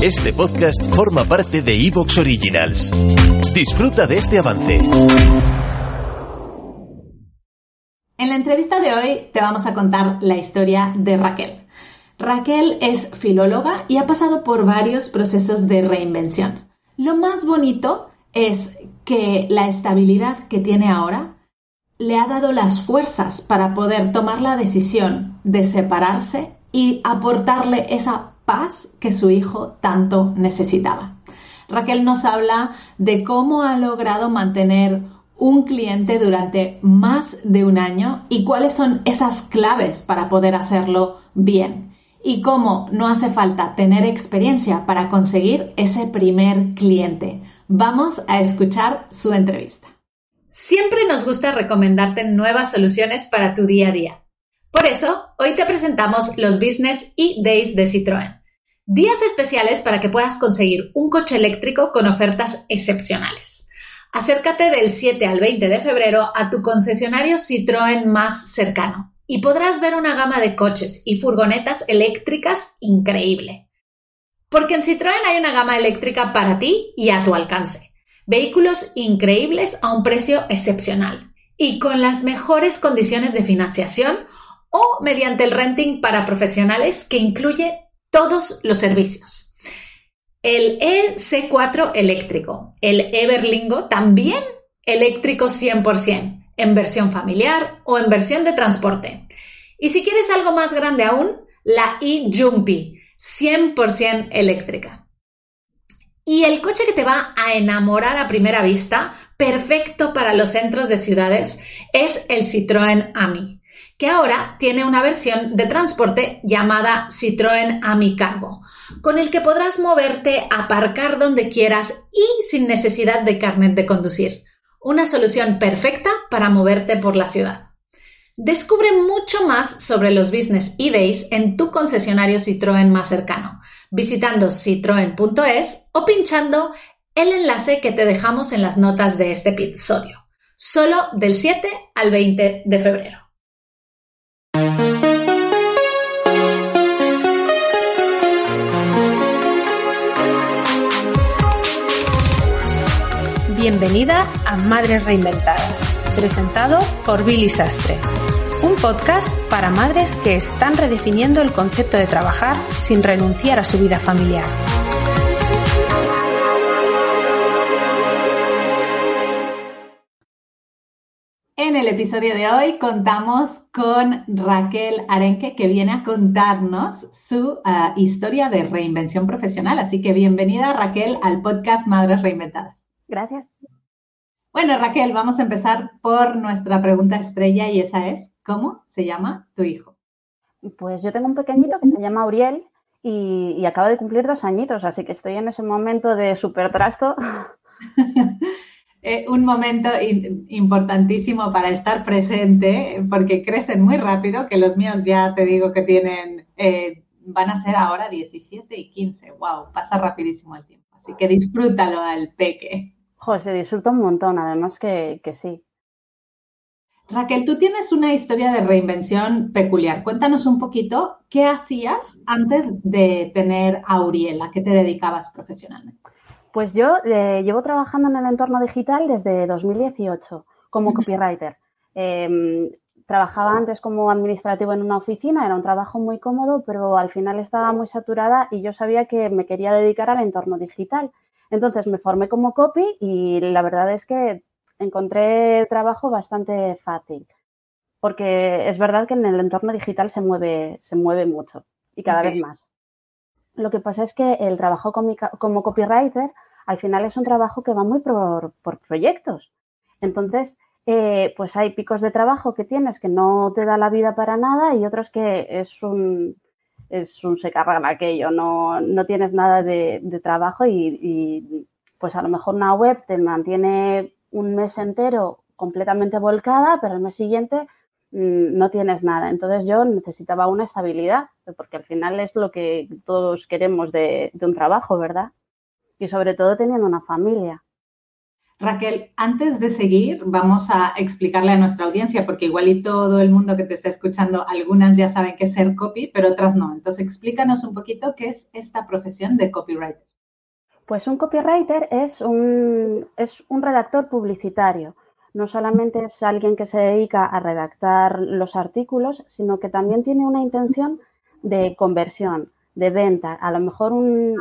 Este podcast forma parte de Evox Originals. Disfruta de este avance. En la entrevista de hoy te vamos a contar la historia de Raquel. Raquel es filóloga y ha pasado por varios procesos de reinvención. Lo más bonito es que la estabilidad que tiene ahora le ha dado las fuerzas para poder tomar la decisión de separarse y aportarle esa paz que su hijo tanto necesitaba. Raquel nos habla de cómo ha logrado mantener un cliente durante más de un año y cuáles son esas claves para poder hacerlo bien y cómo no hace falta tener experiencia para conseguir ese primer cliente. Vamos a escuchar su entrevista. Siempre nos gusta recomendarte nuevas soluciones para tu día a día. Por eso, hoy te presentamos los Business e-Days de Citroën. Días especiales para que puedas conseguir un coche eléctrico con ofertas excepcionales. Acércate del 7 al 20 de febrero a tu concesionario Citroën más cercano y podrás ver una gama de coches y furgonetas eléctricas increíble. Porque en Citroën hay una gama eléctrica para ti y a tu alcance. Vehículos increíbles a un precio excepcional y con las mejores condiciones de financiación o mediante el renting para profesionales que incluye todos los servicios. El EC4 eléctrico, el Everlingo también eléctrico 100%, en versión familiar o en versión de transporte. Y si quieres algo más grande aún, la e-Jumpy, 100% eléctrica. Y el coche que te va a enamorar a primera vista, perfecto para los centros de ciudades, es el Citroën AMI que ahora tiene una versión de transporte llamada Citroën Ami Cargo, con el que podrás moverte, aparcar donde quieras y sin necesidad de carnet de conducir. Una solución perfecta para moverte por la ciudad. Descubre mucho más sobre los Business e-Days en tu concesionario Citroën más cercano, visitando citroen.es o pinchando el enlace que te dejamos en las notas de este episodio, solo del 7 al 20 de febrero. Bienvenida a Madres Reinventadas, presentado por Billy Sastre. Un podcast para madres que están redefiniendo el concepto de trabajar sin renunciar a su vida familiar. En el episodio de hoy contamos con Raquel Arenque que viene a contarnos su ah, historia de reinvención profesional. Así que bienvenida Raquel al podcast Madres Reinventadas. Gracias. Bueno, Raquel, vamos a empezar por nuestra pregunta estrella y esa es, ¿cómo se llama tu hijo? Pues yo tengo un pequeñito que se llama Uriel y, acaba de cumplir dos añitos, así que estoy en ese momento de super trasto. Eh, un momento importantísimo para estar presente, porque crecen muy rápido, que los míos ya te digo que tienen, eh, van a ser ahora 17 y 15. ¡Wow! Pasa rapidísimo el tiempo. Así que disfrútalo al peque. Joder, se disfruta un montón, además que, sí. Raquel, tú tienes una historia de reinvención peculiar. Cuéntanos un poquito qué hacías antes de tener a Uriel, a qué te dedicabas profesionalmente. Pues yo eh, llevo trabajando en el entorno digital desde 2018 como copywriter. Em, trabajaba antes como administrativo en una oficina, era un trabajo muy cómodo, pero al final estaba muy saturada y yo sabía que me quería dedicar al entorno digital. Entonces me formé como copy y la verdad es que encontré trabajo bastante fácil, porque es verdad que en el entorno digital se mueve, se mueve mucho y cada vez más. Lo que pasa es que el trabajo como, copywriter al final es un trabajo que va muy por, proyectos. Entonces, eh, pues hay picos de trabajo que tienes que no te da la vida para nada y otros que es un, es un se carga aquello, no, no tienes nada de, trabajo y, pues a lo mejor una web te mantiene un mes entero completamente volcada, pero el mes siguiente mm, no tienes nada. Entonces yo necesitaba una estabilidad, porque al final es lo que todos queremos de, de un trabajo, ¿verdad? Y sobre todo teniendo una familia. Raquel, antes de seguir, vamos a explicarle a nuestra audiencia, porque igual y todo el mundo que te está escuchando, algunas ya saben qué es ser copy, pero otras no. Entonces, explícanos un poquito qué es esta profesión de copywriter. Pues un copywriter es un, es un redactor publicitario. No solamente es alguien que se dedica a redactar los artículos, sino que también tiene una intención de conversión, de venta. A lo mejor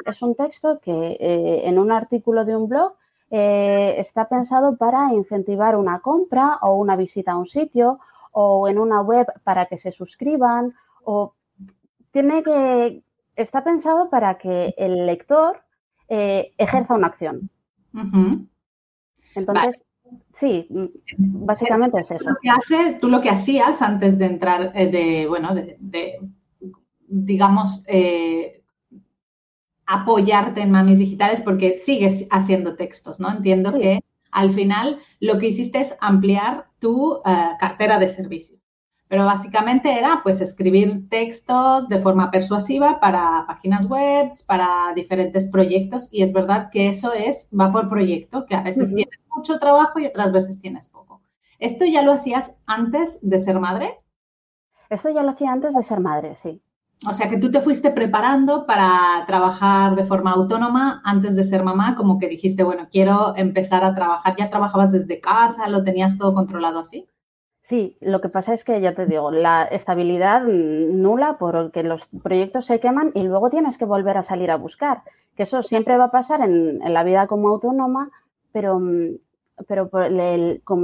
es un texto que eh, en un artículo de un blog eh, está pensado para incentivar una compra o una visita a un sitio o en una web para que se suscriban o tiene que está pensado para que el lector eh, ejerza una acción. Entonces, sí, básicamente es eso. haces, tú lo que hacías antes de entrar, eh, de, bueno, de, digamos, apoyarte en Mamis Digitales porque sigues haciendo textos, ¿no? Entiendo que al final lo que hiciste es ampliar tu eh, cartera de servicios. Pero básicamente era pues escribir textos de forma persuasiva para páginas web, para diferentes proyectos y es verdad que eso es, va por proyecto, que a veces tienes mucho trabajo y otras veces tienes poco. ¿Esto ya lo hacías antes de ser madre? Esto ya lo hacía antes de ser madre, sí. O sea que tú te fuiste preparando para trabajar de forma autónoma antes de ser mamá, como que dijiste, bueno, quiero empezar a trabajar. ¿Ya trabajabas desde casa? ¿Lo tenías todo controlado así? Sí, lo que pasa es que ya te digo, la estabilidad nula porque los proyectos se queman y luego tienes que volver a salir a buscar. Que eso siempre va a pasar en, la vida como autónoma, pero, pero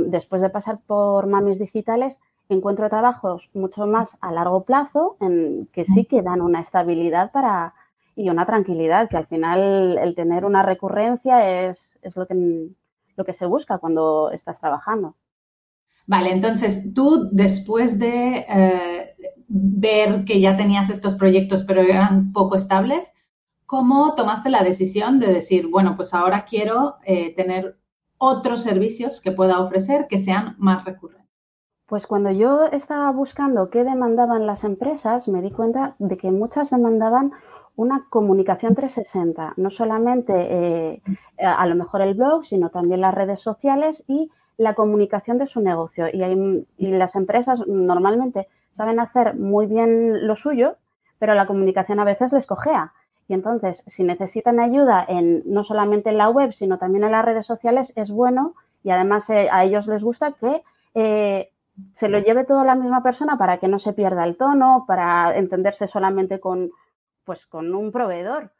después de pasar por mamis digitales, encuentro trabajos mucho más a largo plazo en que sí que dan una estabilidad para y una tranquilidad, que al final el tener una recurrencia es, es lo, que, se busca cuando estás trabajando. Vale, entonces tú después de eh, ver que ya tenías estos proyectos pero eran poco estables, ¿cómo tomaste la decisión de decir, bueno, pues ahora quiero eh, tener otros servicios que pueda ofrecer que sean más recurrentes? Pues cuando yo estaba buscando qué demandaban las empresas, me di cuenta de que muchas demandaban una comunicación 360, no solamente eh, a lo mejor el blog, sino también las redes sociales y la comunicación de su negocio. Y, las empresas normalmente saben hacer muy bien lo suyo, pero la comunicación a veces les cojea. Y entonces, si necesitan ayuda en no solamente en la web, sino también en las redes sociales, es bueno y además eh, a ellos les gusta que eh, se lo lleve toda la misma persona para que no se pierda el tono, para entenderse solamente con, pues, con un proveedor.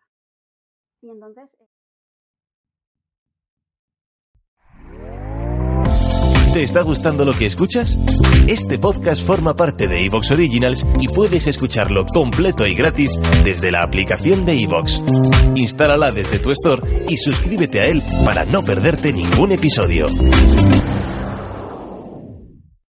Y entonces. Eh, ¿Te está gustando lo que escuchas? Este podcast forma parte de Evox Originals y puedes escucharlo completo y gratis desde la aplicación de Evox. Instálala desde tu store y suscríbete a él para no perderte ningún episodio.